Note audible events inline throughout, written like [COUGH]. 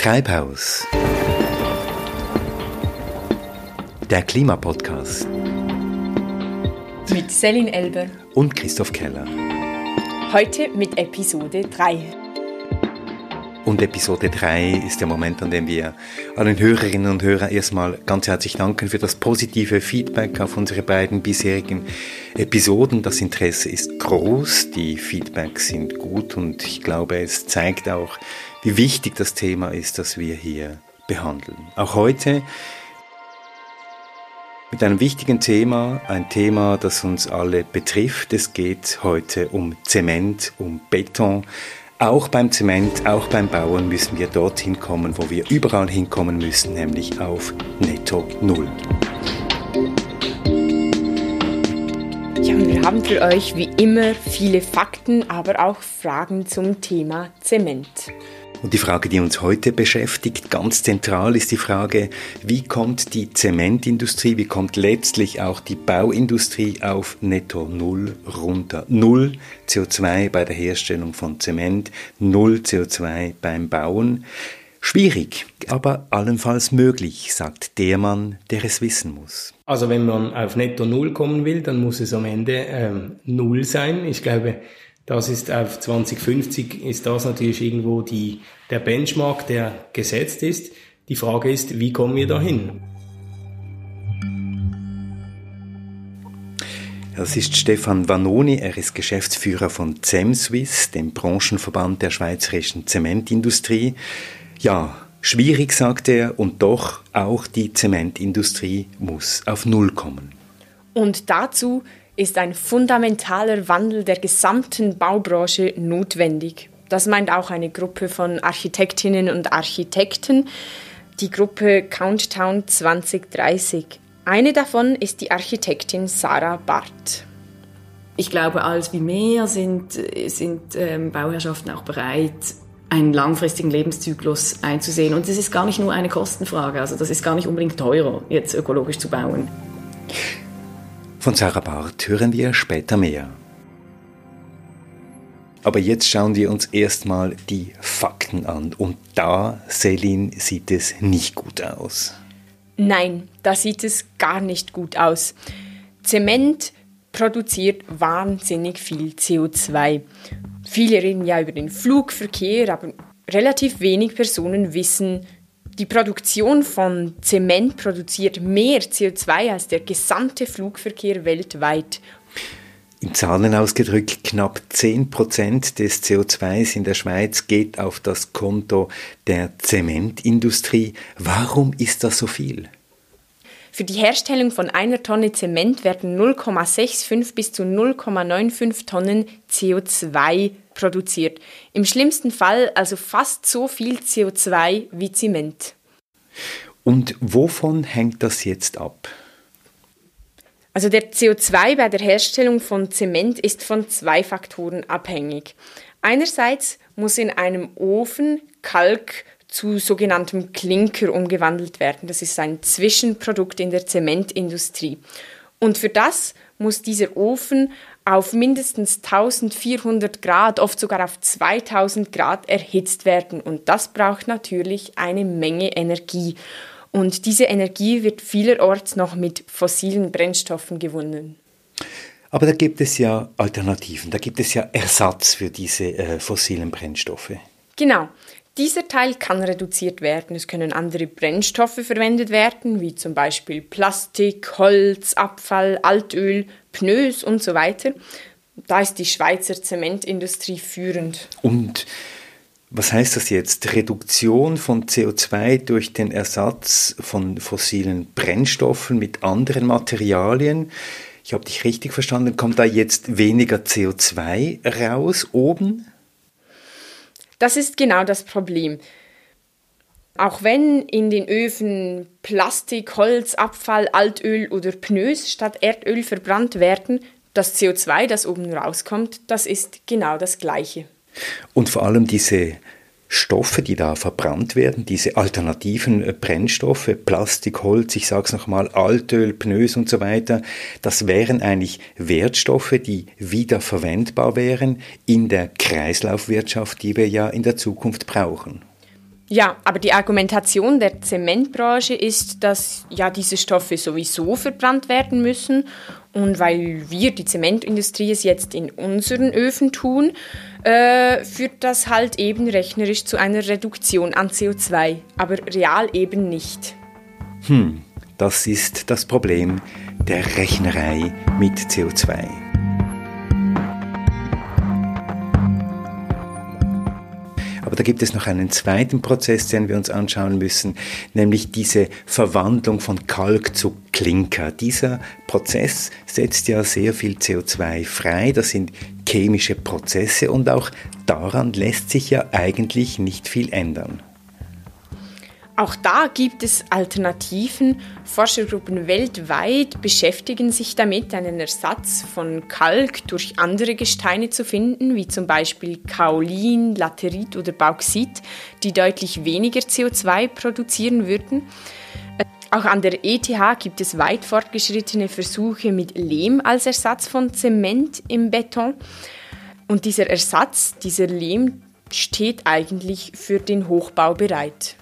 Treibhaus. Der Klimapodcast. Mit Selin Elber und Christoph Keller. Heute mit Episode 3. Und Episode 3 ist der Moment, an dem wir allen Hörerinnen und Hörern erstmal ganz herzlich danken für das positive Feedback auf unsere beiden bisherigen Episoden. Das Interesse ist groß, die Feedbacks sind gut und ich glaube, es zeigt auch, wie wichtig das Thema ist, das wir hier behandeln. Auch heute mit einem wichtigen Thema, ein Thema, das uns alle betrifft. Es geht heute um Zement, um Beton, auch beim Zement, auch beim Bauen müssen wir dorthin kommen, wo wir überall hinkommen müssen, nämlich auf Netto Null. Ja, und wir haben für euch wie immer viele Fakten, aber auch Fragen zum Thema Zement. Und die Frage, die uns heute beschäftigt, ganz zentral ist die Frage, wie kommt die Zementindustrie, wie kommt letztlich auch die Bauindustrie auf Netto Null runter? Null CO2 bei der Herstellung von Zement, Null CO2 beim Bauen. Schwierig, aber allenfalls möglich, sagt der Mann, der es wissen muss. Also wenn man auf Netto Null kommen will, dann muss es am Ende ähm, Null sein. Ich glaube, das ist auf 2050 ist das natürlich irgendwo die, der Benchmark, der gesetzt ist. Die Frage ist, wie kommen wir dahin? Das ist Stefan Vanoni, er ist Geschäftsführer von CEMSwiss, dem Branchenverband der schweizerischen Zementindustrie. Ja, schwierig, sagt er, und doch auch die Zementindustrie muss auf Null kommen. Und dazu ist ein fundamentaler Wandel der gesamten Baubranche notwendig. Das meint auch eine Gruppe von Architektinnen und Architekten, die Gruppe Countdown 2030. Eine davon ist die Architektin Sarah Barth. Ich glaube, als wie mehr sind, sind ähm, Bauherrschaften auch bereit, einen langfristigen Lebenszyklus einzusehen. Und das ist gar nicht nur eine Kostenfrage. Also das ist gar nicht unbedingt teurer, jetzt ökologisch zu bauen. Von Sarah Barth hören wir später mehr. Aber jetzt schauen wir uns erstmal die Fakten an. Und da, Selin, sieht es nicht gut aus. Nein, da sieht es gar nicht gut aus. Zement produziert wahnsinnig viel CO2. Viele reden ja über den Flugverkehr, aber relativ wenig Personen wissen, die Produktion von Zement produziert mehr CO2 als der gesamte Flugverkehr weltweit. In Zahlen ausgedrückt, knapp 10% des CO2s in der Schweiz geht auf das Konto der Zementindustrie. Warum ist das so viel? Für die Herstellung von einer Tonne Zement werden 0,65 bis zu 0,95 Tonnen CO2 produziert. Im schlimmsten Fall also fast so viel CO2 wie Zement. Und wovon hängt das jetzt ab? Also der CO2 bei der Herstellung von Zement ist von zwei Faktoren abhängig. Einerseits muss in einem Ofen Kalk zu sogenanntem Klinker umgewandelt werden. Das ist ein Zwischenprodukt in der Zementindustrie. Und für das muss dieser Ofen auf mindestens 1400 Grad, oft sogar auf 2000 Grad erhitzt werden. Und das braucht natürlich eine Menge Energie. Und diese Energie wird vielerorts noch mit fossilen Brennstoffen gewonnen. Aber da gibt es ja Alternativen, da gibt es ja Ersatz für diese äh, fossilen Brennstoffe. Genau. Dieser Teil kann reduziert werden. Es können andere Brennstoffe verwendet werden, wie zum Beispiel Plastik, Holz, Abfall, Altöl, Pneus und so weiter. Da ist die Schweizer Zementindustrie führend. Und was heißt das jetzt? Reduktion von CO2 durch den Ersatz von fossilen Brennstoffen mit anderen Materialien. Ich habe dich richtig verstanden. Kommt da jetzt weniger CO2 raus oben? Das ist genau das Problem. Auch wenn in den Öfen Plastik, Holz, Abfall, Altöl oder Pneus statt Erdöl verbrannt werden, das CO2, das oben rauskommt, das ist genau das gleiche. Und vor allem diese Stoffe, die da verbrannt werden, diese alternativen äh, Brennstoffe, Plastik, Holz, ich sage es nochmal, Altöl, Pneus und so weiter, das wären eigentlich Wertstoffe, die wiederverwendbar wären in der Kreislaufwirtschaft, die wir ja in der Zukunft brauchen. Ja, aber die Argumentation der Zementbranche ist, dass ja diese Stoffe sowieso verbrannt werden müssen und weil wir, die Zementindustrie, es jetzt in unseren Öfen tun, äh, führt das halt eben rechnerisch zu einer Reduktion an CO2, aber real eben nicht. Hm, das ist das Problem der Rechnerei mit CO2. Aber da gibt es noch einen zweiten Prozess, den wir uns anschauen müssen, nämlich diese Verwandlung von Kalk zu Klinker. Dieser Prozess setzt ja sehr viel CO2 frei. Das sind chemische Prozesse und auch daran lässt sich ja eigentlich nicht viel ändern. Auch da gibt es Alternativen. Forschergruppen weltweit beschäftigen sich damit, einen Ersatz von Kalk durch andere Gesteine zu finden, wie zum Beispiel Kaolin, Laterit oder Bauxit, die deutlich weniger CO2 produzieren würden. Auch an der ETH gibt es weit fortgeschrittene Versuche mit Lehm als Ersatz von Zement im Beton. Und dieser Ersatz, dieser Lehm, steht eigentlich für den Hochbau bereit.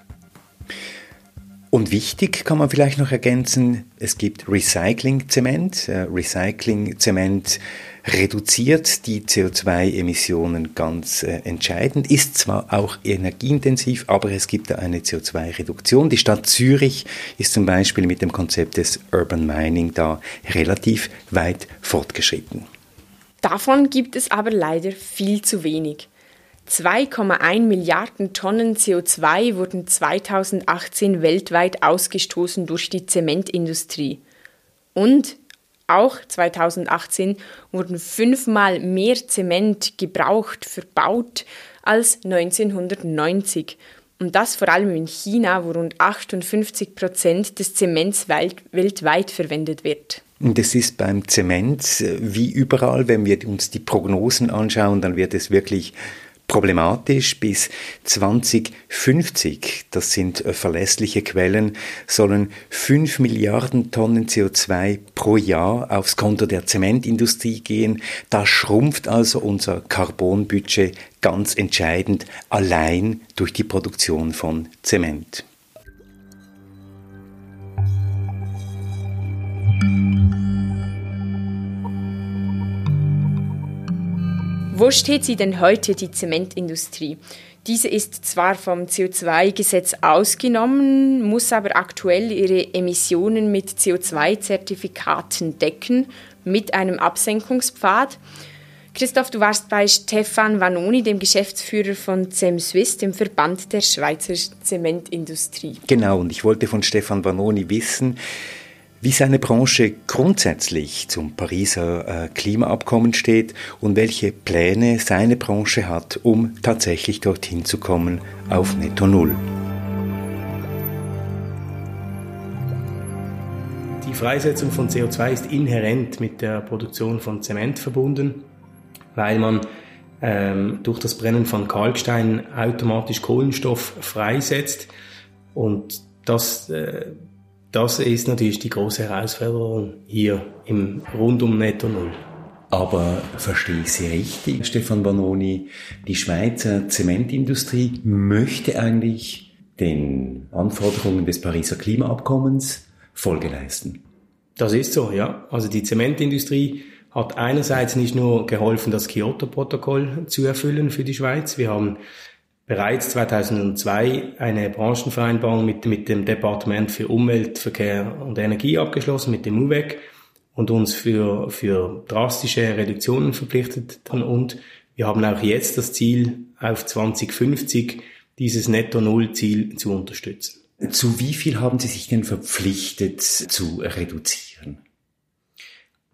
Und wichtig kann man vielleicht noch ergänzen, es gibt Recycling-Zement. Äh, Recycling-Zement reduziert die CO2-Emissionen ganz äh, entscheidend, ist zwar auch energieintensiv, aber es gibt da eine CO2-Reduktion. Die Stadt Zürich ist zum Beispiel mit dem Konzept des Urban Mining da relativ weit fortgeschritten. Davon gibt es aber leider viel zu wenig. 2,1 Milliarden Tonnen CO2 wurden 2018 weltweit ausgestoßen durch die Zementindustrie. Und auch 2018 wurden fünfmal mehr Zement gebraucht, verbaut als 1990. Und das vor allem in China, wo rund 58 Prozent des Zements weltweit verwendet wird. Und es ist beim Zement wie überall, wenn wir uns die Prognosen anschauen, dann wird es wirklich problematisch. Bis 2050, das sind verlässliche Quellen, sollen 5 Milliarden Tonnen CO2 pro Jahr aufs Konto der Zementindustrie gehen. Da schrumpft also unser Carbonbudget ganz entscheidend allein durch die Produktion von Zement. Wo steht sie denn heute, die Zementindustrie? Diese ist zwar vom CO2-Gesetz ausgenommen, muss aber aktuell ihre Emissionen mit CO2-Zertifikaten decken, mit einem Absenkungspfad. Christoph, du warst bei Stefan Vanoni, dem Geschäftsführer von CEMSwiss, dem Verband der Schweizer Zementindustrie. Genau, und ich wollte von Stefan Vanoni wissen, wie seine Branche grundsätzlich zum Pariser äh, Klimaabkommen steht und welche Pläne seine Branche hat, um tatsächlich dorthin zu kommen auf Netto Null. Die Freisetzung von CO2 ist inhärent mit der Produktion von Zement verbunden, weil man ähm, durch das Brennen von Kalkstein automatisch Kohlenstoff freisetzt und das äh, das ist natürlich die große Herausforderung hier im rund um Netto Null. Aber verstehe ich Sie richtig, Stefan Banoni, die Schweizer Zementindustrie möchte eigentlich den Anforderungen des Pariser Klimaabkommens Folge leisten. Das ist so, ja. Also die Zementindustrie hat einerseits nicht nur geholfen, das Kyoto-Protokoll zu erfüllen für die Schweiz. Wir haben bereits 2002 eine Branchenvereinbarung mit, mit dem Departement für Umwelt, Verkehr und Energie abgeschlossen, mit dem UVEC, und uns für, für drastische Reduktionen verpflichtet. Und wir haben auch jetzt das Ziel, auf 2050 dieses Netto-Null-Ziel zu unterstützen. Zu wie viel haben Sie sich denn verpflichtet zu reduzieren?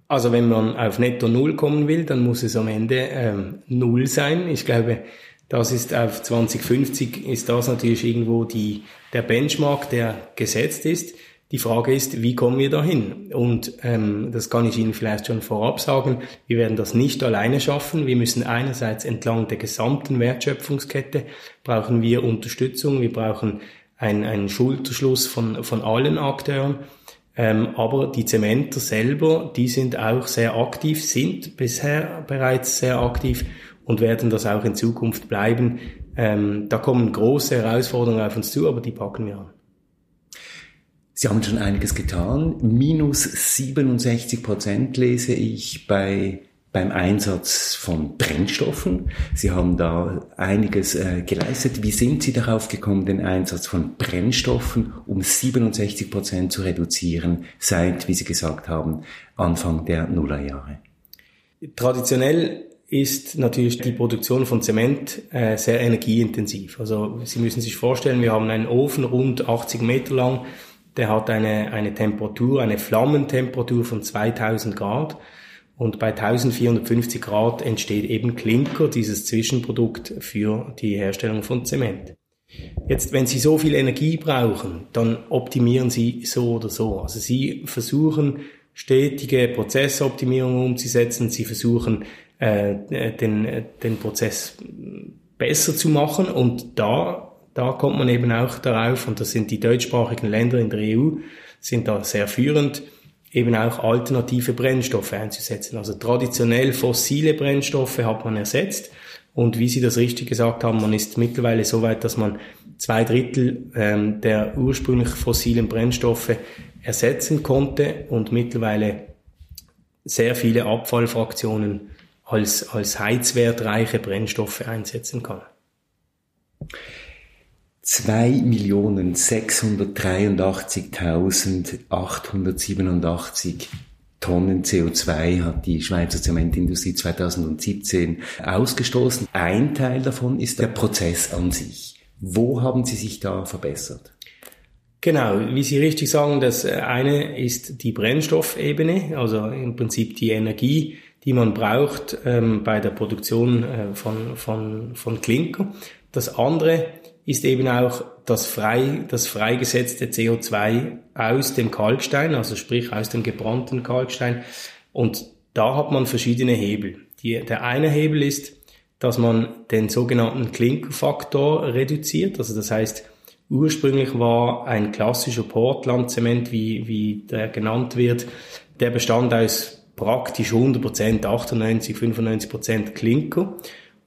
Also wenn man auf Netto Null kommen will, dann muss es am Ende ähm, Null sein. Ich glaube, das ist auf 2050 ist das natürlich irgendwo die, der Benchmark, der gesetzt ist. Die Frage ist, wie kommen wir dahin? Und ähm, das kann ich Ihnen vielleicht schon vorab sagen. Wir werden das nicht alleine schaffen. Wir müssen einerseits entlang der gesamten Wertschöpfungskette brauchen wir Unterstützung. Wir brauchen einen, einen Schulterschluss von, von allen Akteuren. Ähm, aber die Zementer selber, die sind auch sehr aktiv, sind bisher bereits sehr aktiv und werden das auch in Zukunft bleiben. Ähm, da kommen große Herausforderungen auf uns zu, aber die packen wir an. Sie haben schon einiges getan. Minus 67 Prozent lese ich bei beim Einsatz von Brennstoffen. Sie haben da einiges äh, geleistet. Wie sind Sie darauf gekommen, den Einsatz von Brennstoffen um 67 Prozent zu reduzieren, seit, wie Sie gesagt haben, Anfang der Nullerjahre? Traditionell ist natürlich die Produktion von Zement äh, sehr energieintensiv. Also Sie müssen sich vorstellen, wir haben einen Ofen rund 80 Meter lang, der hat eine, eine Temperatur, eine Flammentemperatur von 2000 Grad. Und bei 1450 Grad entsteht eben Klinker, dieses Zwischenprodukt für die Herstellung von Zement. Jetzt, wenn Sie so viel Energie brauchen, dann optimieren Sie so oder so. Also Sie versuchen stetige Prozessoptimierungen umzusetzen. Sie versuchen äh, den, den Prozess besser zu machen und da, da kommt man eben auch darauf, und das sind die deutschsprachigen Länder in der EU, sind da sehr führend, eben auch alternative Brennstoffe einzusetzen. Also traditionell fossile Brennstoffe hat man ersetzt. Und wie Sie das richtig gesagt haben, man ist mittlerweile so weit, dass man zwei Drittel ähm, der ursprünglich fossilen Brennstoffe ersetzen konnte und mittlerweile sehr viele Abfallfraktionen als, als heizwertreiche Brennstoffe einsetzen kann. 2.683.887 Tonnen CO2 hat die Schweizer Zementindustrie 2017 ausgestoßen. Ein Teil davon ist der Prozess an sich. Wo haben Sie sich da verbessert? Genau, wie Sie richtig sagen, das eine ist die Brennstoffebene, also im Prinzip die Energie, die man braucht ähm, bei der Produktion äh, von, von, von Klinker. Das andere ist eben auch das, frei, das freigesetzte CO2 aus dem Kalkstein, also sprich aus dem gebrannten Kalkstein. Und da hat man verschiedene Hebel. Die, der eine Hebel ist, dass man den sogenannten Klinkerfaktor reduziert. Also das heißt, ursprünglich war ein klassischer Portland-Zement, wie, wie der genannt wird, der bestand aus praktisch 100%, 98, 95% Klinker.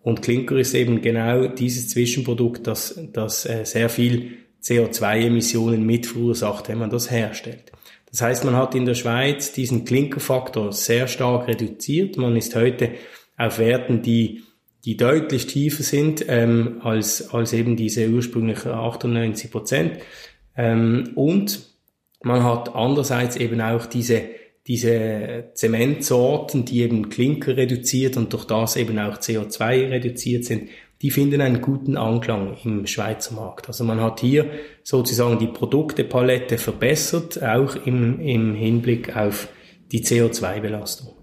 Und Klinker ist eben genau dieses Zwischenprodukt, das, das äh, sehr viel CO2-Emissionen mit verursacht, wenn man das herstellt. Das heißt, man hat in der Schweiz diesen Klinkerfaktor sehr stark reduziert. Man ist heute auf Werten, die, die deutlich tiefer sind ähm, als, als eben diese ursprünglichen 98 Prozent. Ähm, und man hat andererseits eben auch diese diese Zementsorten, die eben Klinker reduziert und durch das eben auch CO2 reduziert sind, die finden einen guten Anklang im Schweizer Markt. Also man hat hier sozusagen die Produktepalette verbessert, auch im, im Hinblick auf die CO2-Belastung.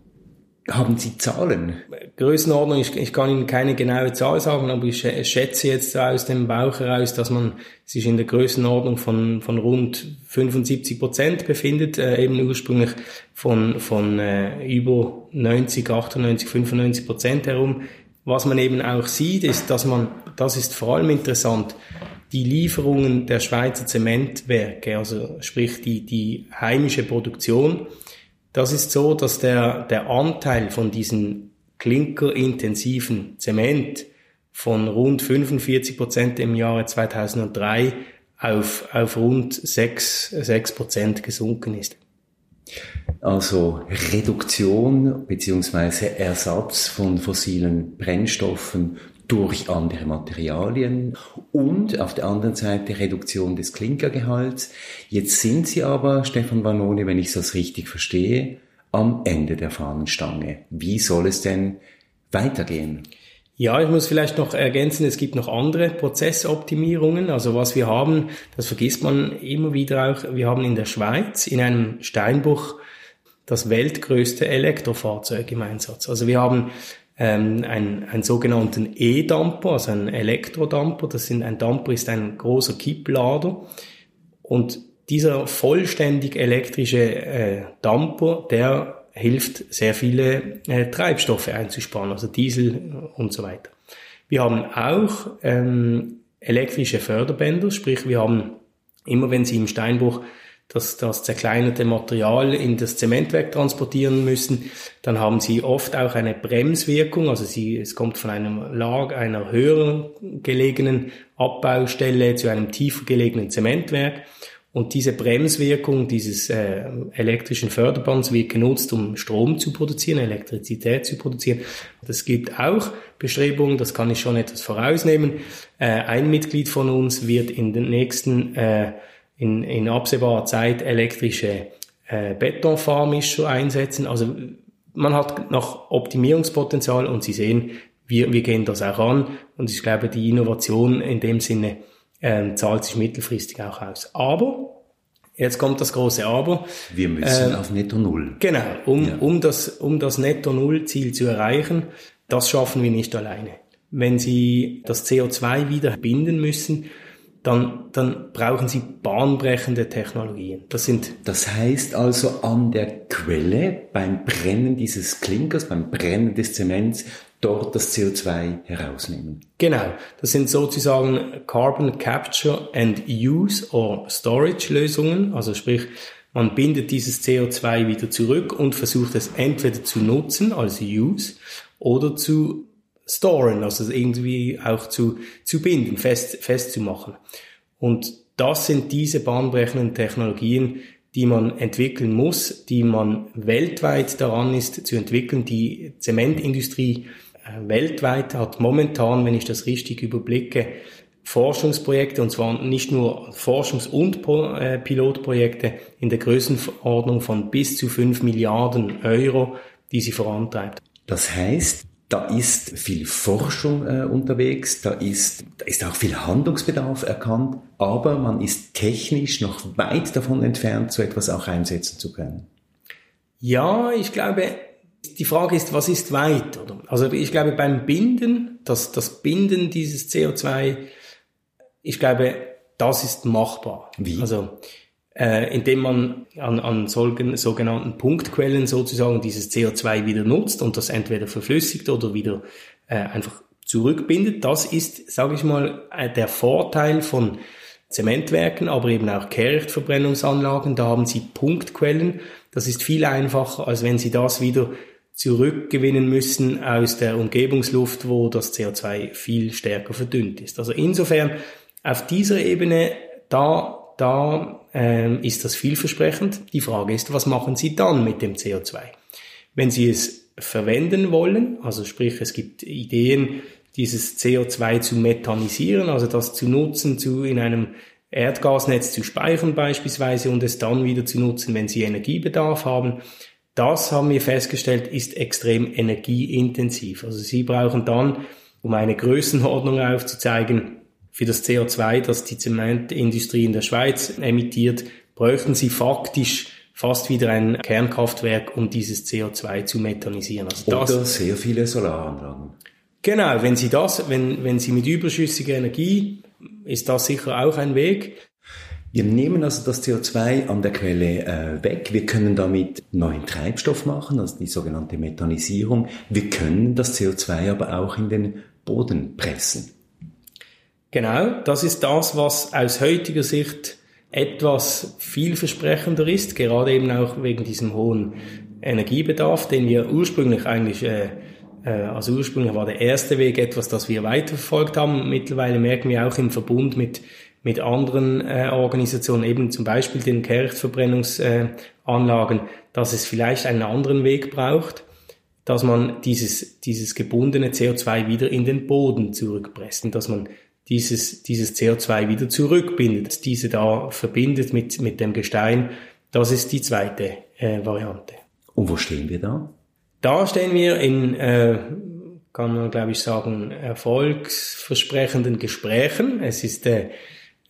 Haben Sie Zahlen? Größenordnung, ich, ich kann Ihnen keine genaue Zahl sagen, aber ich schätze jetzt aus dem Bauch heraus, dass man sich in der Größenordnung von, von rund 75 Prozent befindet, äh, eben ursprünglich von, von äh, über 90, 98, 95 Prozent herum. Was man eben auch sieht, ist, dass man, das ist vor allem interessant, die Lieferungen der Schweizer Zementwerke, also sprich die, die heimische Produktion, das ist so, dass der, der Anteil von diesen klinkerintensiven Zement von rund 45 Prozent im Jahre 2003 auf, auf rund 6, 6 Prozent gesunken ist. Also Reduktion beziehungsweise Ersatz von fossilen Brennstoffen durch andere Materialien und auf der anderen Seite Reduktion des Klinkergehalts. Jetzt sind Sie aber, Stefan Vanoni, wenn ich das richtig verstehe, am Ende der Fahnenstange. Wie soll es denn weitergehen? Ja, ich muss vielleicht noch ergänzen, es gibt noch andere Prozessoptimierungen. Also was wir haben, das vergisst man immer wieder auch, wir haben in der Schweiz in einem Steinbruch das weltgrößte Elektrofahrzeug im Einsatz. Also wir haben ähm, einen, einen sogenannten E-Damper, also einen Elektrodamper. Das sind, ein Damper ist ein großer Kipplader. Und dieser vollständig elektrische äh, Damper, der hilft sehr viele äh, Treibstoffe einzusparen, also Diesel und so weiter. Wir haben auch ähm, elektrische Förderbänder, sprich wir haben immer, wenn Sie im Steinbruch das, das zerkleinerte Material in das Zementwerk transportieren müssen, dann haben sie oft auch eine Bremswirkung, also sie, es kommt von einem Lag, einer höheren gelegenen Abbaustelle zu einem tiefer gelegenen Zementwerk. Und diese Bremswirkung dieses äh, elektrischen Förderbands wird genutzt, um Strom zu produzieren, Elektrizität zu produzieren. Es gibt auch Bestrebungen, das kann ich schon etwas vorausnehmen. Äh, ein Mitglied von uns wird in den nächsten, äh, in, in absehbarer Zeit elektrische äh, Betonfahrmischer einsetzen. Also man hat noch Optimierungspotenzial und Sie sehen, wir, wir gehen das auch an. Und ich glaube, die Innovation in dem Sinne ähm, zahlt sich mittelfristig auch aus. Aber, jetzt kommt das große Aber. Wir müssen äh, auf Netto Null. Genau, um, ja. um, das, um das Netto Null Ziel zu erreichen, das schaffen wir nicht alleine. Wenn Sie das CO2 wieder binden müssen, dann, dann brauchen Sie bahnbrechende Technologien. Das sind. Das heißt also an der Quelle beim Brennen dieses Klinkers, beim Brennen des Zements dort das CO2 herausnehmen. Genau, das sind sozusagen Carbon Capture and Use or Storage Lösungen, also sprich, man bindet dieses CO2 wieder zurück und versucht es entweder zu nutzen, also Use, oder zu storen, also irgendwie auch zu, zu binden, fest, festzumachen. Und das sind diese bahnbrechenden Technologien, die man entwickeln muss, die man weltweit daran ist zu entwickeln. Die Zementindustrie äh, weltweit hat momentan, wenn ich das richtig überblicke, Forschungsprojekte, und zwar nicht nur Forschungs- und äh, Pilotprojekte in der Größenordnung von bis zu 5 Milliarden Euro, die sie vorantreibt. Das heißt, da ist viel Forschung äh, unterwegs, da ist, da ist auch viel Handlungsbedarf erkannt, aber man ist technisch noch weit davon entfernt, so etwas auch einsetzen zu können. Ja, ich glaube, die Frage ist, was ist weit? Also ich glaube, beim Binden, das, das Binden dieses CO2, ich glaube, das ist machbar. Wie? Also äh, indem man an, an solchen, sogenannten Punktquellen sozusagen dieses CO2 wieder nutzt und das entweder verflüssigt oder wieder äh, einfach zurückbindet. Das ist, sage ich mal, äh, der Vorteil von Zementwerken, aber eben auch Kehrichtverbrennungsanlagen. Da haben Sie Punktquellen. Das ist viel einfacher, als wenn Sie das wieder zurückgewinnen müssen aus der Umgebungsluft, wo das CO2 viel stärker verdünnt ist. Also insofern auf dieser Ebene, da, da ähm, ist das vielversprechend. Die Frage ist, was machen Sie dann mit dem CO2? Wenn Sie es verwenden wollen, also sprich, es gibt Ideen, dieses CO2 zu methanisieren, also das zu nutzen, zu in einem Erdgasnetz zu speichern beispielsweise und es dann wieder zu nutzen, wenn Sie Energiebedarf haben, das haben wir festgestellt, ist extrem energieintensiv. Also Sie brauchen dann, um eine Größenordnung aufzuzeigen, für das CO2, das die Zementindustrie in der Schweiz emittiert, bräuchten Sie faktisch fast wieder ein Kernkraftwerk, um dieses CO2 zu methanisieren. Also das, Oder sehr viele Solaranlagen. Genau, wenn Sie das, wenn, wenn Sie mit überschüssiger Energie, ist das sicher auch ein Weg. Wir nehmen also das CO2 an der Quelle äh, weg. Wir können damit neuen Treibstoff machen, also die sogenannte Methanisierung. Wir können das CO2 aber auch in den Boden pressen. Genau, das ist das, was aus heutiger Sicht etwas vielversprechender ist, gerade eben auch wegen diesem hohen Energiebedarf, den wir ursprünglich eigentlich äh, äh, also ursprünglich war der erste Weg etwas, das wir weiterverfolgt haben. Mittlerweile merken wir auch im Verbund mit mit anderen äh, Organisationen, eben zum Beispiel den Kehrichtverbrennungsanlagen, äh, dass es vielleicht einen anderen Weg braucht, dass man dieses, dieses gebundene CO2 wieder in den Boden zurückpresst und dass man dieses, dieses CO2 wieder zurückbindet, diese da verbindet mit, mit dem Gestein. Das ist die zweite äh, Variante. Und wo stehen wir da? Da stehen wir in, äh, kann man glaube ich sagen, erfolgsversprechenden Gesprächen. Es ist äh,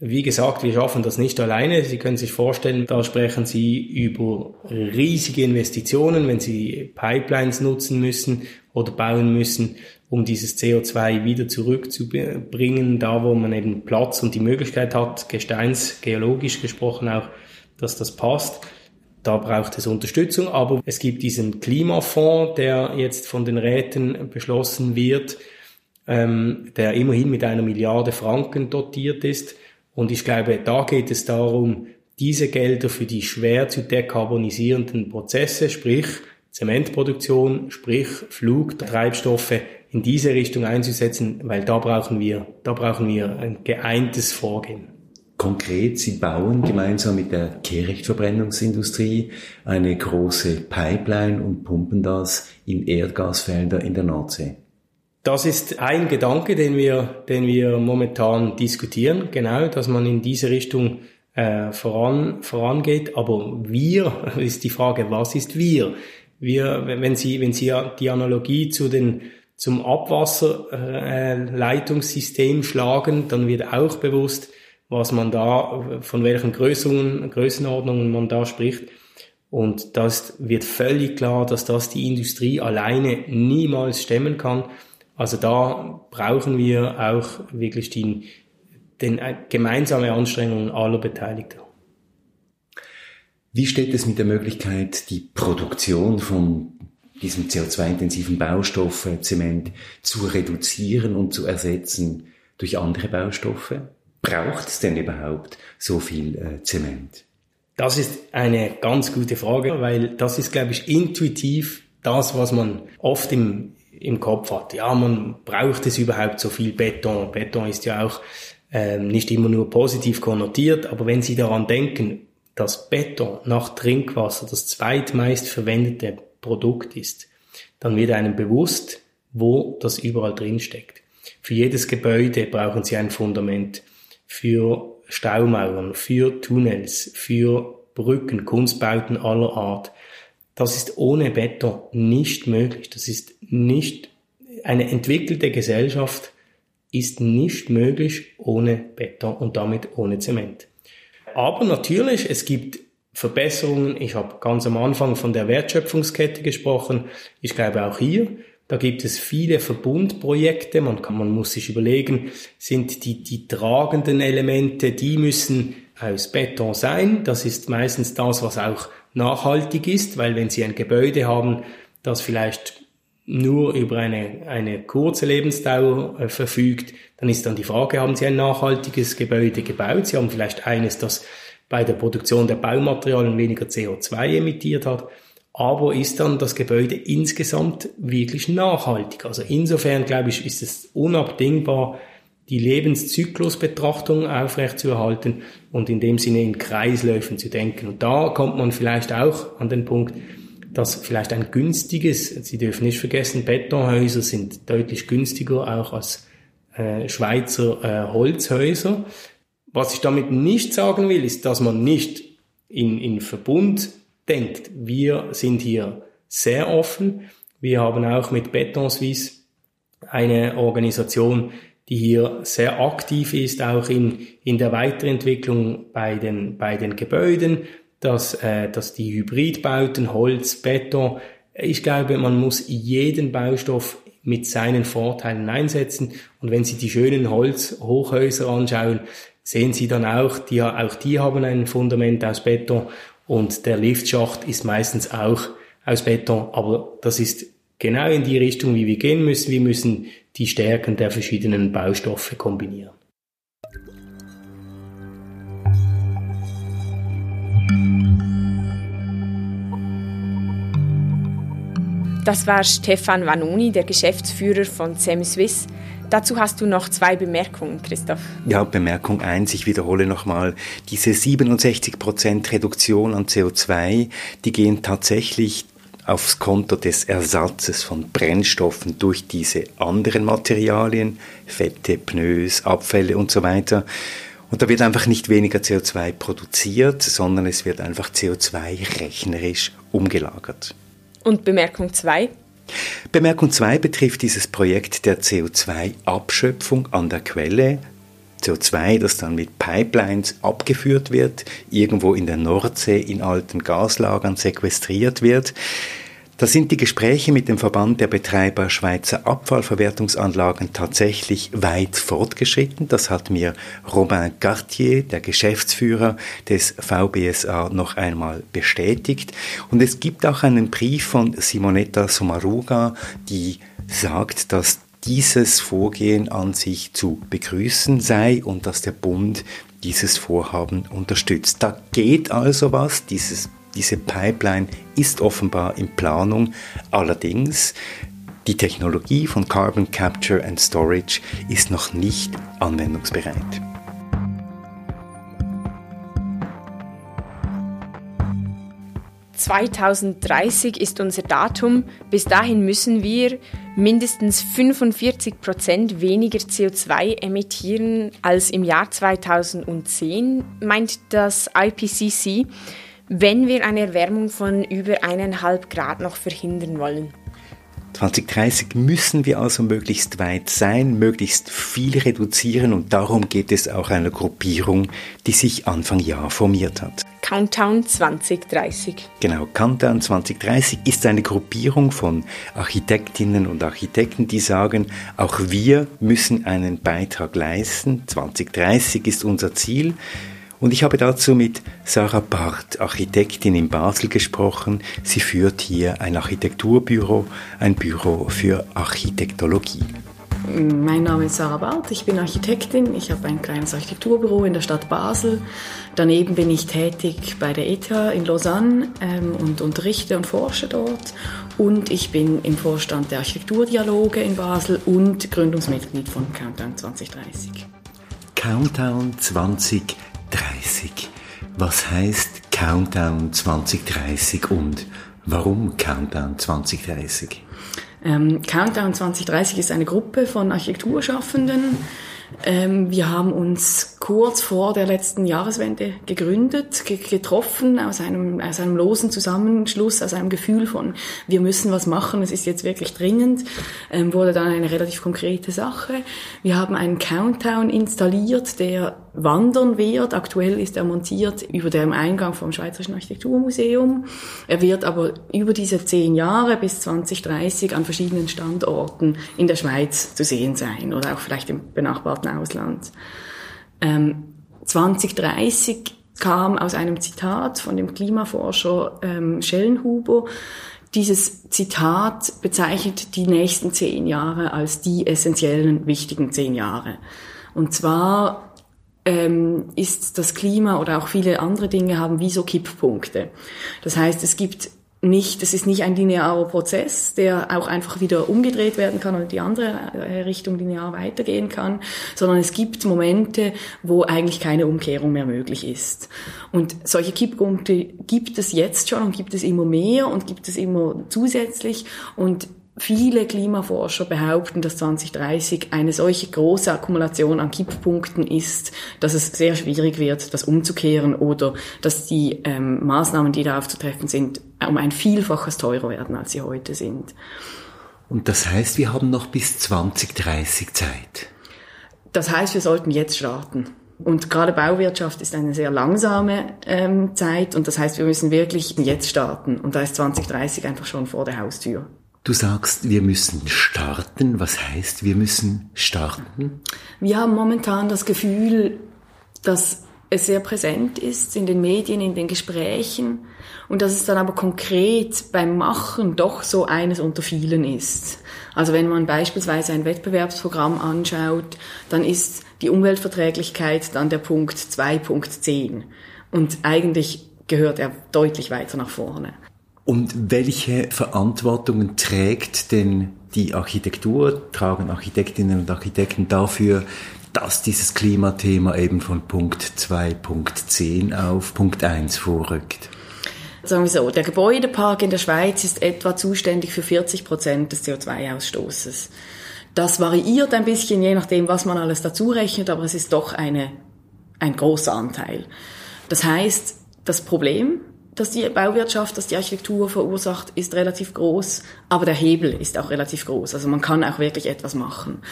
wie gesagt, wir schaffen das nicht alleine. Sie können sich vorstellen, da sprechen Sie über riesige Investitionen, wenn Sie Pipelines nutzen müssen oder bauen müssen, um dieses CO2 wieder zurückzubringen, da wo man eben Platz und die Möglichkeit hat, gesteinsgeologisch gesprochen auch, dass das passt. Da braucht es Unterstützung, aber es gibt diesen Klimafonds, der jetzt von den Räten beschlossen wird, ähm, der immerhin mit einer Milliarde Franken dotiert ist und ich glaube, da geht es darum, diese Gelder für die schwer zu dekarbonisierenden Prozesse, sprich Zementproduktion, sprich Flugtreibstoffe in diese Richtung einzusetzen, weil da brauchen wir, da brauchen wir ein geeintes Vorgehen. Konkret, Sie bauen gemeinsam mit der Kehrichtverbrennungsindustrie eine große Pipeline und pumpen das in Erdgasfelder in der Nordsee. Das ist ein Gedanke, den wir, den wir momentan diskutieren, genau, dass man in diese Richtung äh, voran, vorangeht. Aber wir [LAUGHS] ist die Frage, was ist wir? Wir, wenn Sie, wenn Sie die Analogie zu den zum Abwasserleitungssystem äh, schlagen, dann wird auch bewusst, was man da, von welchen Größungen, Größenordnungen man da spricht. Und das wird völlig klar, dass das die Industrie alleine niemals stemmen kann. Also da brauchen wir auch wirklich die, den, äh, gemeinsame Anstrengungen aller Beteiligten. Wie steht es mit der Möglichkeit, die Produktion von diesem CO2-intensiven Baustoff Zement zu reduzieren und zu ersetzen durch andere Baustoffe? Braucht es denn überhaupt so viel äh, Zement? Das ist eine ganz gute Frage, weil das ist, glaube ich, intuitiv das, was man oft im, im Kopf hat. Ja, man braucht es überhaupt so viel Beton. Beton ist ja auch ähm, nicht immer nur positiv konnotiert, aber wenn Sie daran denken, dass Beton nach Trinkwasser das zweitmeist verwendete Produkt ist, dann wird einem bewusst, wo das überall drin steckt. Für jedes Gebäude brauchen Sie ein Fundament. Für Staumauern, für Tunnels, für Brücken, Kunstbauten aller Art. Das ist ohne Beton nicht möglich. Das ist nicht, eine entwickelte Gesellschaft ist nicht möglich ohne Beton und damit ohne Zement. Aber natürlich, es gibt Verbesserungen. Ich habe ganz am Anfang von der Wertschöpfungskette gesprochen. Ich glaube auch hier, da gibt es viele Verbundprojekte. Man kann, man muss sich überlegen, sind die, die tragenden Elemente, die müssen aus Beton sein. Das ist meistens das, was auch nachhaltig ist, weil wenn Sie ein Gebäude haben, das vielleicht nur über eine, eine kurze Lebensdauer äh, verfügt, dann ist dann die Frage, haben Sie ein nachhaltiges Gebäude gebaut? Sie haben vielleicht eines, das bei der Produktion der Baumaterialien weniger CO2 emittiert hat, aber ist dann das Gebäude insgesamt wirklich nachhaltig? Also insofern glaube ich, ist es unabdingbar, die Lebenszyklusbetrachtung aufrechtzuerhalten und in dem Sinne in Kreisläufen zu denken. Und da kommt man vielleicht auch an den Punkt, dass vielleicht ein günstiges, Sie dürfen nicht vergessen, Betonhäuser sind deutlich günstiger auch als äh, Schweizer äh, Holzhäuser. Was ich damit nicht sagen will, ist, dass man nicht in, in Verbund denkt. Wir sind hier sehr offen. Wir haben auch mit Beton Suisse eine Organisation, die hier sehr aktiv ist, auch in, in der Weiterentwicklung bei den, bei den Gebäuden, dass, äh, dass die Hybridbauten, Holz, Beton, ich glaube, man muss jeden Baustoff mit seinen Vorteilen einsetzen. Und wenn Sie die schönen Holzhochhäuser anschauen, sehen Sie dann auch, die, auch die haben ein Fundament aus Beton und der Liftschacht ist meistens auch aus Beton, aber das ist genau in die Richtung, wie wir gehen müssen. Wir müssen die Stärken der verschiedenen Baustoffe kombinieren. Das war Stefan Vanoni, der Geschäftsführer von Semiswiss. Dazu hast du noch zwei Bemerkungen, Christoph. Ja, Bemerkung eins. ich wiederhole nochmal, diese 67% Reduktion an CO2, die gehen tatsächlich aufs Konto des Ersatzes von Brennstoffen durch diese anderen Materialien, Fette, Pneus, Abfälle und so weiter. Und da wird einfach nicht weniger CO2 produziert, sondern es wird einfach CO2 rechnerisch umgelagert. Und Bemerkung 2? Bemerkung 2 betrifft dieses Projekt der CO2-Abschöpfung an der Quelle. CO2, das dann mit Pipelines abgeführt wird, irgendwo in der Nordsee in alten Gaslagern sequestriert wird. Da sind die Gespräche mit dem Verband der Betreiber Schweizer Abfallverwertungsanlagen tatsächlich weit fortgeschritten. Das hat mir Robin Cartier, der Geschäftsführer des VBSA, noch einmal bestätigt. Und es gibt auch einen Brief von Simonetta Sommaruga, die sagt, dass dieses Vorgehen an sich zu begrüßen sei und dass der Bund dieses Vorhaben unterstützt. Da geht also was, dieses, diese Pipeline ist offenbar in Planung. Allerdings, die Technologie von Carbon Capture and Storage ist noch nicht anwendungsbereit. 2030 ist unser Datum. Bis dahin müssen wir mindestens 45 Prozent weniger CO2 emittieren als im Jahr 2010, meint das IPCC, wenn wir eine Erwärmung von über eineinhalb Grad noch verhindern wollen. 2030 müssen wir also möglichst weit sein, möglichst viel reduzieren und darum geht es auch einer Gruppierung, die sich Anfang Jahr formiert hat. Countdown 2030. Genau, Countdown 2030 ist eine Gruppierung von Architektinnen und Architekten, die sagen, auch wir müssen einen Beitrag leisten. 2030 ist unser Ziel. Und ich habe dazu mit Sarah Barth, Architektin in Basel, gesprochen. Sie führt hier ein Architekturbüro, ein Büro für Architektologie. Mein Name ist Sarah Barth, ich bin Architektin, ich habe ein kleines Architekturbüro in der Stadt Basel. Daneben bin ich tätig bei der ETH in Lausanne ähm, und unterrichte und forsche dort. Und ich bin im Vorstand der Architekturdialoge in Basel und Gründungsmitglied von Countdown 2030. Countdown 2030. Was heißt Countdown 2030 und warum Countdown 2030? Ähm, Countdown 2030 ist eine Gruppe von Architekturschaffenden. Ähm, wir haben uns kurz vor der letzten Jahreswende gegründet, getroffen aus einem, aus einem losen Zusammenschluss, aus einem Gefühl von, wir müssen was machen, es ist jetzt wirklich dringend, ähm, wurde dann eine relativ konkrete Sache. Wir haben einen Countdown installiert, der wandern wird. Aktuell ist er montiert über dem Eingang vom Schweizerischen Architekturmuseum. Er wird aber über diese zehn Jahre bis 2030 an verschiedenen Standorten in der Schweiz zu sehen sein oder auch vielleicht im benachbarten Ausland. Ähm, 2030 kam aus einem Zitat von dem Klimaforscher ähm, Schellenhuber. Dieses Zitat bezeichnet die nächsten zehn Jahre als die essentiellen, wichtigen zehn Jahre. Und zwar ähm, ist das Klima oder auch viele andere Dinge haben wie so Kipppunkte. Das heißt, es gibt nicht, es ist nicht ein linearer Prozess, der auch einfach wieder umgedreht werden kann und die andere äh, Richtung linear weitergehen kann, sondern es gibt Momente, wo eigentlich keine Umkehrung mehr möglich ist. Und solche Kipppunkte gibt es jetzt schon und gibt es immer mehr und gibt es immer zusätzlich und Viele Klimaforscher behaupten, dass 2030 eine solche große Akkumulation an Kipppunkten ist, dass es sehr schwierig wird, das umzukehren oder dass die ähm, Maßnahmen, die darauf zu treffen sind, um ein Vielfaches teurer werden, als sie heute sind. Und das heißt, wir haben noch bis 2030 Zeit. Das heißt, wir sollten jetzt starten. Und gerade Bauwirtschaft ist eine sehr langsame ähm, Zeit und das heißt, wir müssen wirklich jetzt starten. Und da ist 2030 einfach schon vor der Haustür. Du sagst, wir müssen starten. Was heißt, wir müssen starten? Wir haben momentan das Gefühl, dass es sehr präsent ist in den Medien, in den Gesprächen und dass es dann aber konkret beim Machen doch so eines unter vielen ist. Also wenn man beispielsweise ein Wettbewerbsprogramm anschaut, dann ist die Umweltverträglichkeit dann der Punkt 2.10 und eigentlich gehört er deutlich weiter nach vorne. Und welche Verantwortungen trägt denn die Architektur, tragen Architektinnen und Architekten dafür, dass dieses Klimathema eben von Punkt 2, Punkt 10 auf Punkt 1 vorrückt? Sagen wir so, der Gebäudepark in der Schweiz ist etwa zuständig für 40 Prozent des CO2-Ausstoßes. Das variiert ein bisschen, je nachdem, was man alles dazu rechnet, aber es ist doch eine, ein großer Anteil. Das heißt, das Problem dass die Bauwirtschaft, dass die Architektur verursacht, ist relativ groß, aber der Hebel ist auch relativ groß. Also man kann auch wirklich etwas machen.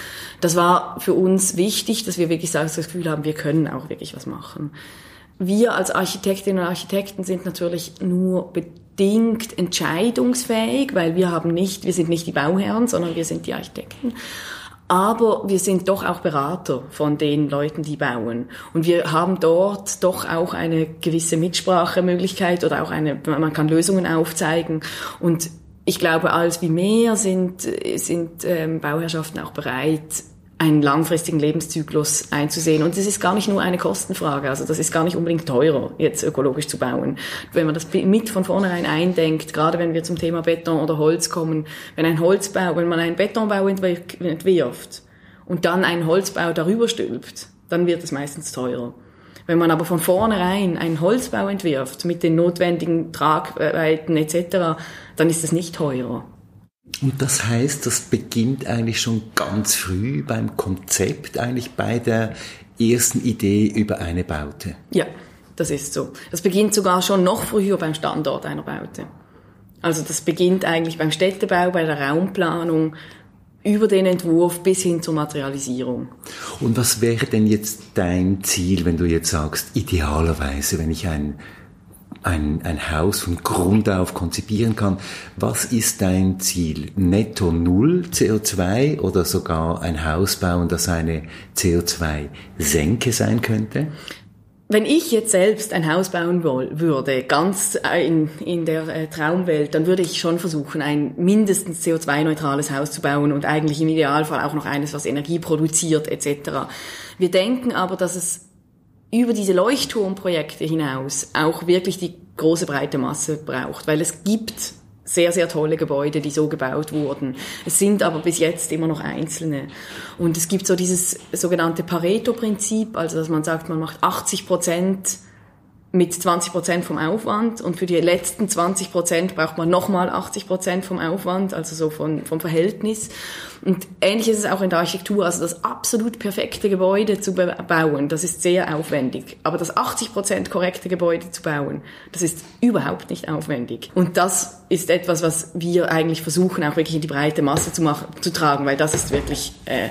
Das war für uns wichtig, dass wir wirklich das Gefühl haben, wir können auch wirklich was machen. Wir als Architektinnen und Architekten sind natürlich nur bedingt entscheidungsfähig, weil wir haben nicht, wir sind nicht die Bauherren, sondern wir sind die Architekten aber wir sind doch auch Berater von den Leuten, die bauen. Und wir haben dort doch auch eine gewisse Mitsprachemöglichkeit oder auch eine, man kann Lösungen aufzeigen. Und ich glaube, als wie mehr sind, sind ähm, Bauherrschaften auch bereit, einen langfristigen Lebenszyklus einzusehen. Und das ist gar nicht nur eine Kostenfrage. Also das ist gar nicht unbedingt teurer, jetzt ökologisch zu bauen. Wenn man das mit von vornherein eindenkt, gerade wenn wir zum Thema Beton oder Holz kommen, wenn ein Holzbau, wenn man einen Betonbau entwirft und dann einen Holzbau darüber stülpt, dann wird es meistens teurer. Wenn man aber von vornherein einen Holzbau entwirft mit den notwendigen Tragweiten etc., dann ist es nicht teurer. Und das heißt, das beginnt eigentlich schon ganz früh beim Konzept, eigentlich bei der ersten Idee über eine Baute. Ja, das ist so. Das beginnt sogar schon noch früher beim Standort einer Baute. Also das beginnt eigentlich beim Städtebau, bei der Raumplanung, über den Entwurf bis hin zur Materialisierung. Und was wäre denn jetzt dein Ziel, wenn du jetzt sagst, idealerweise, wenn ich ein ein, ein Haus von Grund auf konzipieren kann. Was ist dein Ziel? Netto Null CO2 oder sogar ein Haus bauen, das eine CO2-Senke sein könnte? Wenn ich jetzt selbst ein Haus bauen würde, ganz in, in der äh, Traumwelt, dann würde ich schon versuchen, ein mindestens CO2-neutrales Haus zu bauen und eigentlich im Idealfall auch noch eines, was Energie produziert etc. Wir denken aber, dass es über diese Leuchtturmprojekte hinaus auch wirklich die große breite Masse braucht, weil es gibt sehr, sehr tolle Gebäude, die so gebaut wurden. Es sind aber bis jetzt immer noch einzelne. Und es gibt so dieses sogenannte Pareto-Prinzip, also dass man sagt, man macht 80 Prozent mit 20 Prozent vom Aufwand und für die letzten 20 Prozent braucht man nochmal 80 Prozent vom Aufwand, also so von, vom Verhältnis. Und ähnlich ist es auch in der Architektur, also das absolut perfekte Gebäude zu bauen, das ist sehr aufwendig. Aber das 80 Prozent korrekte Gebäude zu bauen, das ist überhaupt nicht aufwendig. Und das ist etwas, was wir eigentlich versuchen, auch wirklich in die breite Masse zu, machen, zu tragen, weil das ist wirklich äh,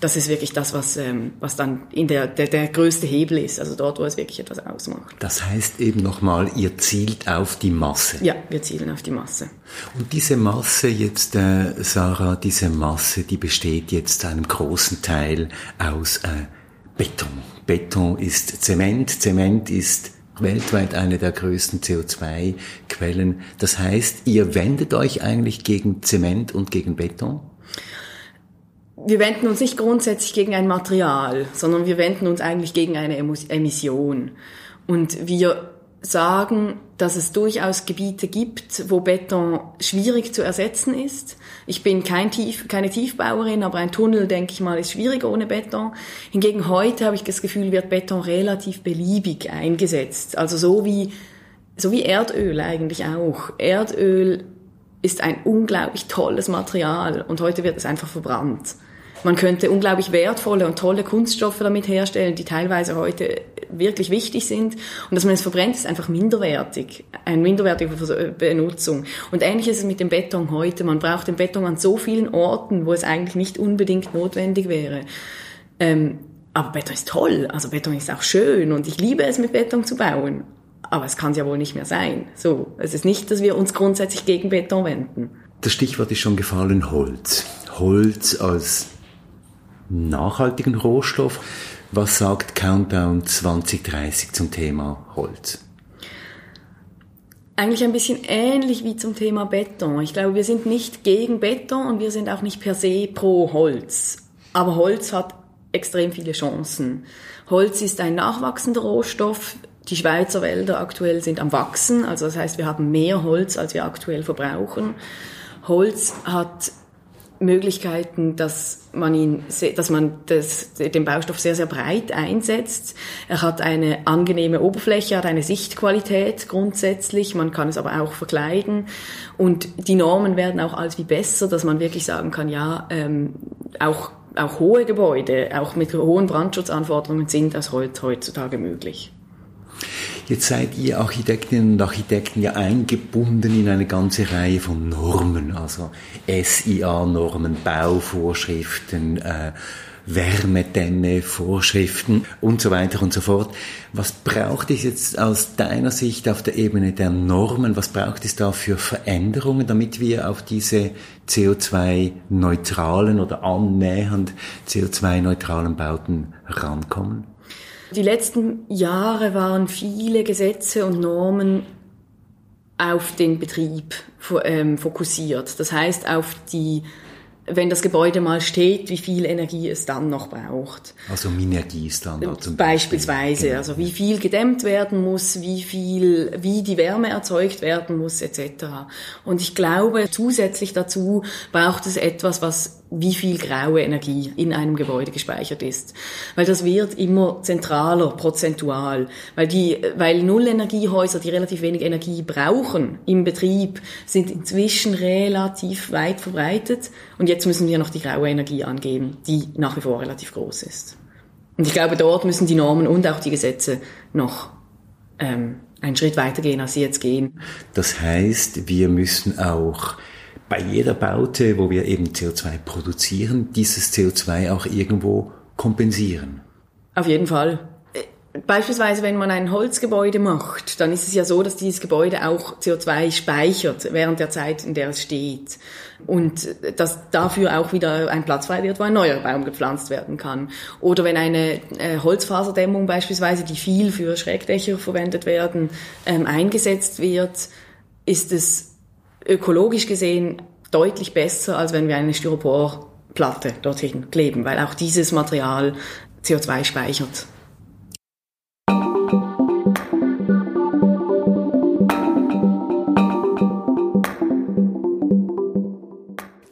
das ist wirklich das, was, ähm, was dann in der, der, der größte Hebel ist, also dort, wo es wirklich etwas ausmacht. Das heißt eben nochmal, ihr zielt auf die Masse. Ja, wir zielen auf die Masse. Und diese Masse jetzt, äh, Sarah, diese Masse, die besteht jetzt zu einem großen Teil aus äh, Beton. Beton ist Zement, Zement ist weltweit eine der größten CO2-Quellen. Das heißt, ihr wendet euch eigentlich gegen Zement und gegen Beton? Wir wenden uns nicht grundsätzlich gegen ein Material, sondern wir wenden uns eigentlich gegen eine Emission. Und wir sagen, dass es durchaus Gebiete gibt, wo Beton schwierig zu ersetzen ist. Ich bin kein Tief, keine Tiefbauerin, aber ein Tunnel, denke ich mal, ist schwierig ohne Beton. Hingegen heute habe ich das Gefühl, wird Beton relativ beliebig eingesetzt. Also so wie, so wie Erdöl eigentlich auch. Erdöl ist ein unglaublich tolles Material und heute wird es einfach verbrannt. Man könnte unglaublich wertvolle und tolle Kunststoffe damit herstellen, die teilweise heute wirklich wichtig sind. Und dass man es verbrennt, ist einfach minderwertig. Eine minderwertige Benutzung. Und ähnlich ist es mit dem Beton heute. Man braucht den Beton an so vielen Orten, wo es eigentlich nicht unbedingt notwendig wäre. Ähm, aber Beton ist toll. Also Beton ist auch schön und ich liebe es, mit Beton zu bauen. Aber es kann es ja wohl nicht mehr sein. So, es ist nicht, dass wir uns grundsätzlich gegen Beton wenden. Das Stichwort ist schon gefallen, Holz. Holz als nachhaltigen Rohstoff. Was sagt Countdown 2030 zum Thema Holz? Eigentlich ein bisschen ähnlich wie zum Thema Beton. Ich glaube, wir sind nicht gegen Beton und wir sind auch nicht per se pro Holz. Aber Holz hat extrem viele Chancen. Holz ist ein nachwachsender Rohstoff. Die Schweizer Wälder aktuell sind am Wachsen. Also das heißt, wir haben mehr Holz, als wir aktuell verbrauchen. Holz hat Möglichkeiten, dass man ihn, dass man das, den Baustoff sehr, sehr breit einsetzt. Er hat eine angenehme Oberfläche, hat eine Sichtqualität grundsätzlich. Man kann es aber auch verkleiden. Und die Normen werden auch als wie besser, dass man wirklich sagen kann, ja, ähm, auch, auch hohe Gebäude, auch mit hohen Brandschutzanforderungen sind Holz heutzutage möglich. Jetzt seid ihr Architektinnen und Architekten ja eingebunden in eine ganze Reihe von Normen, also SIA-Normen, Bauvorschriften, äh, Wärmedämme, Vorschriften und so weiter und so fort. Was braucht es jetzt aus deiner Sicht auf der Ebene der Normen? Was braucht es da für Veränderungen, damit wir auf diese CO2-neutralen oder annähernd CO2-neutralen Bauten rankommen? Die letzten Jahre waren viele Gesetze und Normen auf den Betrieb ähm, fokussiert. Das heißt auf die wenn das Gebäude mal steht, wie viel Energie es dann noch braucht. Also Minergiestandard zum Beispielsweise, genau. also wie viel gedämmt werden muss, wie viel, wie die Wärme erzeugt werden muss, etc. Und ich glaube, zusätzlich dazu braucht es etwas, was wie viel graue Energie in einem Gebäude gespeichert ist. Weil das wird immer zentraler, prozentual. Weil die, weil Nullenergiehäuser, die relativ wenig Energie brauchen im Betrieb, sind inzwischen relativ weit verbreitet. Und jetzt müssen wir noch die graue Energie angeben, die nach wie vor relativ groß ist. Und ich glaube, dort müssen die Normen und auch die Gesetze noch ähm, einen Schritt weitergehen, als sie jetzt gehen. Das heißt, wir müssen auch bei jeder Baute, wo wir eben CO2 produzieren, dieses CO2 auch irgendwo kompensieren. Auf jeden Fall. Äh, beispielsweise, wenn man ein Holzgebäude macht, dann ist es ja so, dass dieses Gebäude auch CO2 speichert während der Zeit, in der es steht. Und dass dafür auch wieder ein Platz frei wird, wo ein neuer Baum gepflanzt werden kann. Oder wenn eine äh, Holzfaserdämmung beispielsweise, die viel für Schrägdächer verwendet werden, ähm, eingesetzt wird, ist es ökologisch gesehen deutlich besser, als wenn wir eine Styroporplatte dorthin kleben, weil auch dieses Material CO2 speichert.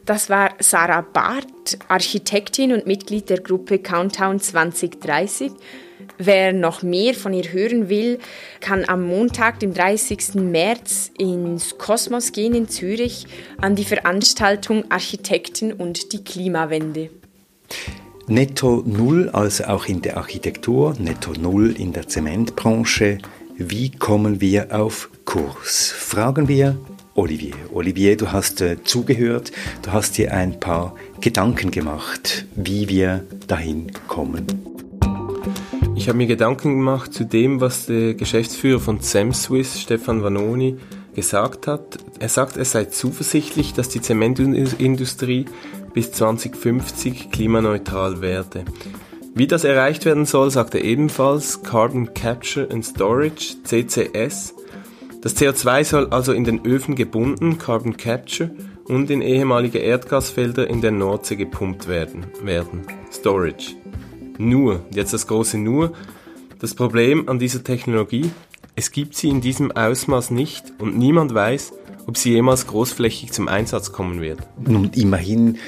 Das war Sarah Barth, Architektin und Mitglied der Gruppe Countdown 2030 Wer noch mehr von ihr hören will, kann am Montag, dem 30. März, ins Kosmos gehen in Zürich an die Veranstaltung Architekten und die Klimawende. Netto Null, also auch in der Architektur, Netto Null in der Zementbranche. Wie kommen wir auf Kurs? Fragen wir Olivier. Olivier, du hast äh, zugehört, du hast dir ein paar Gedanken gemacht, wie wir dahin kommen. Ich habe mir Gedanken gemacht zu dem, was der Geschäftsführer von SemSwiss, Stefan Vanoni, gesagt hat. Er sagt, er sei zuversichtlich, dass die Zementindustrie bis 2050 klimaneutral werde. Wie das erreicht werden soll, sagt er ebenfalls Carbon Capture and Storage, CCS. Das CO2 soll also in den Öfen gebunden, Carbon Capture, und in ehemalige Erdgasfelder in der Nordsee gepumpt werden. werden. Storage. Nur, jetzt das große Nur, das Problem an dieser Technologie, es gibt sie in diesem Ausmaß nicht und niemand weiß, ob sie jemals großflächig zum Einsatz kommen wird. Nun, immerhin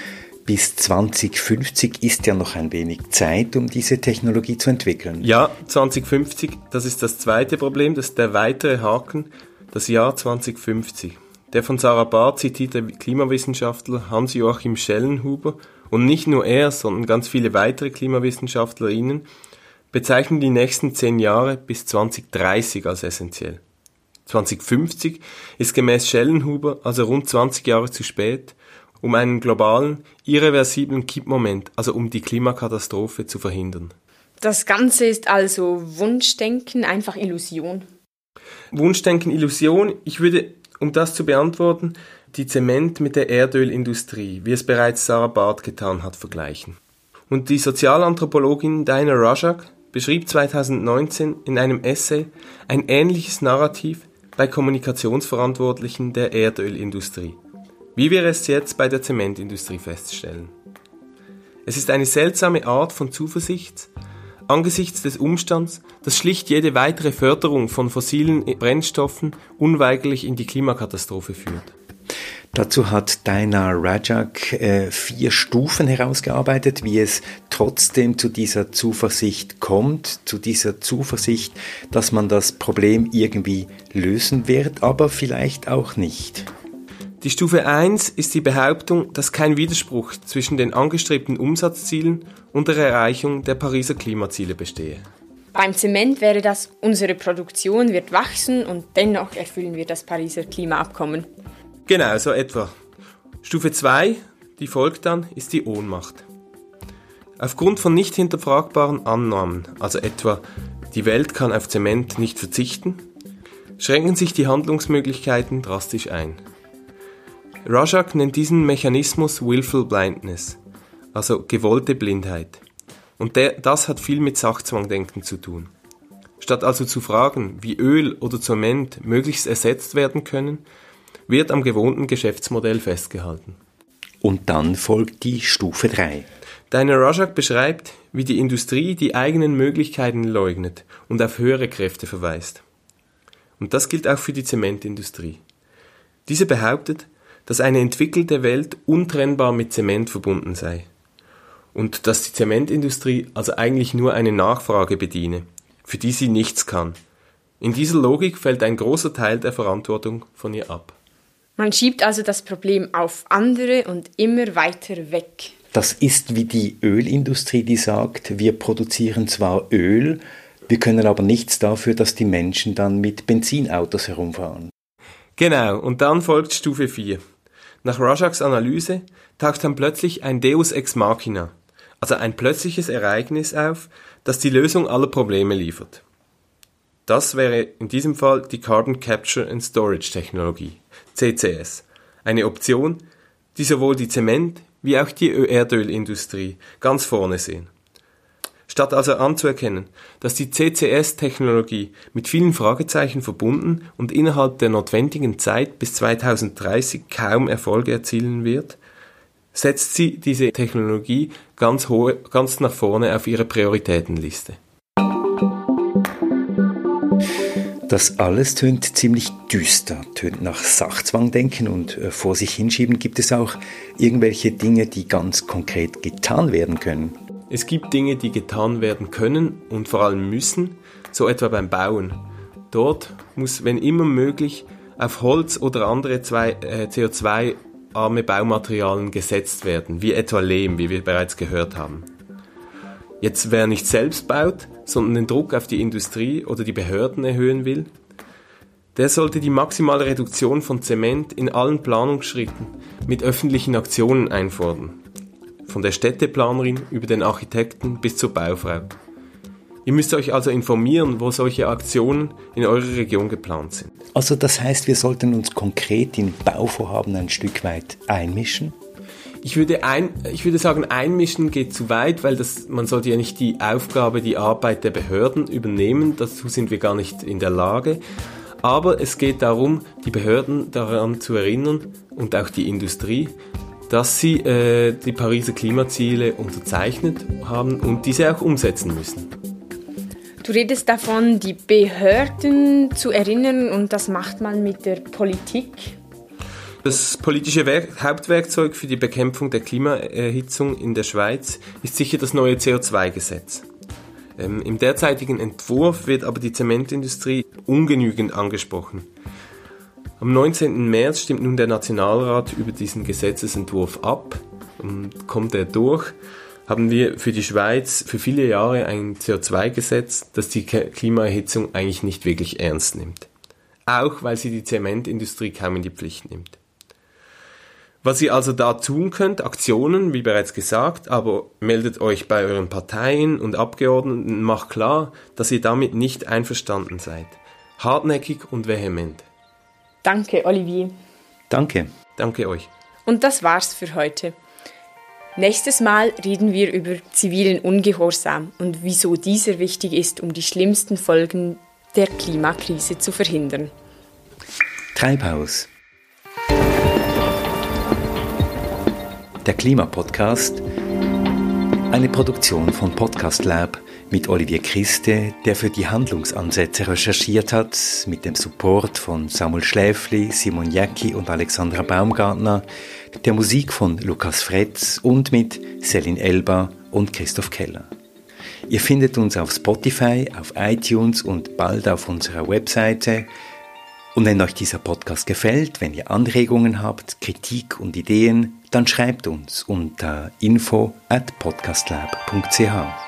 bis 2050 ist ja noch ein wenig Zeit, um diese Technologie zu entwickeln. Ja, 2050, das ist das zweite Problem, das ist der weitere Haken, das Jahr 2050. Der von Sarah Barth zitierte Klimawissenschaftler Hans-Joachim Schellenhuber und nicht nur er, sondern ganz viele weitere KlimawissenschaftlerInnen bezeichnen die nächsten zehn Jahre bis 2030 als essentiell. 2050 ist gemäß Schellenhuber also rund 20 Jahre zu spät, um einen globalen, irreversiblen Kippmoment, also um die Klimakatastrophe zu verhindern. Das Ganze ist also Wunschdenken, einfach Illusion. Wunschdenken, Illusion. Ich würde, um das zu beantworten, die Zement mit der Erdölindustrie, wie es bereits Sarah Barth getan hat, vergleichen. Und die Sozialanthropologin Diana Rajak beschrieb 2019 in einem Essay ein ähnliches Narrativ bei Kommunikationsverantwortlichen der Erdölindustrie, wie wir es jetzt bei der Zementindustrie feststellen. Es ist eine seltsame Art von Zuversicht angesichts des Umstands, dass schlicht jede weitere Förderung von fossilen Brennstoffen unweigerlich in die Klimakatastrophe führt. Dazu hat Dina Rajak äh, vier Stufen herausgearbeitet, wie es trotzdem zu dieser Zuversicht kommt, zu dieser Zuversicht, dass man das Problem irgendwie lösen wird, aber vielleicht auch nicht. Die Stufe 1 ist die Behauptung, dass kein Widerspruch zwischen den angestrebten Umsatzzielen und der Erreichung der Pariser Klimaziele bestehe. Beim Zement wäre das, unsere Produktion wird wachsen und dennoch erfüllen wir das Pariser Klimaabkommen. Genau, so etwa. Stufe 2, die folgt dann, ist die Ohnmacht. Aufgrund von nicht hinterfragbaren Annahmen, also etwa die Welt kann auf Zement nicht verzichten, schränken sich die Handlungsmöglichkeiten drastisch ein. Rajak nennt diesen Mechanismus Willful Blindness, also gewollte Blindheit. Und der, das hat viel mit Sachzwangdenken zu tun. Statt also zu fragen, wie Öl oder Zement möglichst ersetzt werden können, wird am gewohnten Geschäftsmodell festgehalten. Und dann folgt die Stufe 3. Deine Rajak beschreibt, wie die Industrie die eigenen Möglichkeiten leugnet und auf höhere Kräfte verweist. Und das gilt auch für die Zementindustrie. Diese behauptet, dass eine entwickelte Welt untrennbar mit Zement verbunden sei. Und dass die Zementindustrie also eigentlich nur eine Nachfrage bediene, für die sie nichts kann. In dieser Logik fällt ein großer Teil der Verantwortung von ihr ab. Man schiebt also das Problem auf andere und immer weiter weg. Das ist wie die Ölindustrie, die sagt, wir produzieren zwar Öl, wir können aber nichts dafür, dass die Menschen dann mit Benzinautos herumfahren. Genau, und dann folgt Stufe 4. Nach Rajaks Analyse taucht dann plötzlich ein Deus ex machina, also ein plötzliches Ereignis auf, das die Lösung aller Probleme liefert. Das wäre in diesem Fall die Carbon Capture and Storage Technologie, CCS, eine Option, die sowohl die Zement- wie auch die Erdölindustrie ganz vorne sehen. Statt also anzuerkennen, dass die CCS-Technologie mit vielen Fragezeichen verbunden und innerhalb der notwendigen Zeit bis 2030 kaum Erfolge erzielen wird, setzt sie diese Technologie ganz, hohe, ganz nach vorne auf ihre Prioritätenliste. Das alles tönt ziemlich düster, tönt nach Sachzwangdenken und äh, vor sich hinschieben. Gibt es auch irgendwelche Dinge, die ganz konkret getan werden können? Es gibt Dinge, die getan werden können und vor allem müssen, so etwa beim Bauen. Dort muss, wenn immer möglich, auf Holz oder andere äh, CO2-arme Baumaterialien gesetzt werden, wie etwa Lehm, wie wir bereits gehört haben. Jetzt wer nicht selbst baut, sondern den Druck auf die Industrie oder die Behörden erhöhen will, der sollte die maximale Reduktion von Zement in allen Planungsschritten mit öffentlichen Aktionen einfordern von der Städteplanerin über den Architekten bis zur Baufrau. Ihr müsst euch also informieren, wo solche Aktionen in eurer Region geplant sind. Also das heißt, wir sollten uns konkret in Bauvorhaben ein Stück weit einmischen? Ich würde, ein, ich würde sagen, einmischen geht zu weit, weil das, man sollte ja nicht die Aufgabe, die Arbeit der Behörden übernehmen. Dazu sind wir gar nicht in der Lage. Aber es geht darum, die Behörden daran zu erinnern und auch die Industrie, dass sie äh, die Pariser Klimaziele unterzeichnet haben und diese auch umsetzen müssen. Du redest davon, die Behörden zu erinnern und das macht man mit der Politik. Das politische Werk Hauptwerkzeug für die Bekämpfung der Klimaerhitzung in der Schweiz ist sicher das neue CO2-Gesetz. Ähm, Im derzeitigen Entwurf wird aber die Zementindustrie ungenügend angesprochen. Am 19. März stimmt nun der Nationalrat über diesen Gesetzesentwurf ab und kommt er durch, haben wir für die Schweiz für viele Jahre ein CO2-Gesetz, das die Klimaerhitzung eigentlich nicht wirklich ernst nimmt. Auch weil sie die Zementindustrie kaum in die Pflicht nimmt. Was ihr also da tun könnt, Aktionen, wie bereits gesagt, aber meldet euch bei euren Parteien und Abgeordneten, macht klar, dass ihr damit nicht einverstanden seid. Hartnäckig und vehement. Danke, Olivier. Danke. Danke euch. Und das war's für heute. Nächstes Mal reden wir über zivilen Ungehorsam und wieso dieser wichtig ist, um die schlimmsten Folgen der Klimakrise zu verhindern. Treibhaus. Der Klimapodcast. Eine Produktion von Podcast Lab mit Olivier Christe, der für die Handlungsansätze recherchiert hat, mit dem Support von Samuel Schläfli, Simon Jäcki und Alexandra Baumgartner, der Musik von Lukas Fretz und mit Selin Elba und Christoph Keller. Ihr findet uns auf Spotify, auf iTunes und bald auf unserer Webseite. Und wenn euch dieser Podcast gefällt, wenn ihr Anregungen habt, Kritik und Ideen, dann schreibt uns unter info at podcastlab.ch.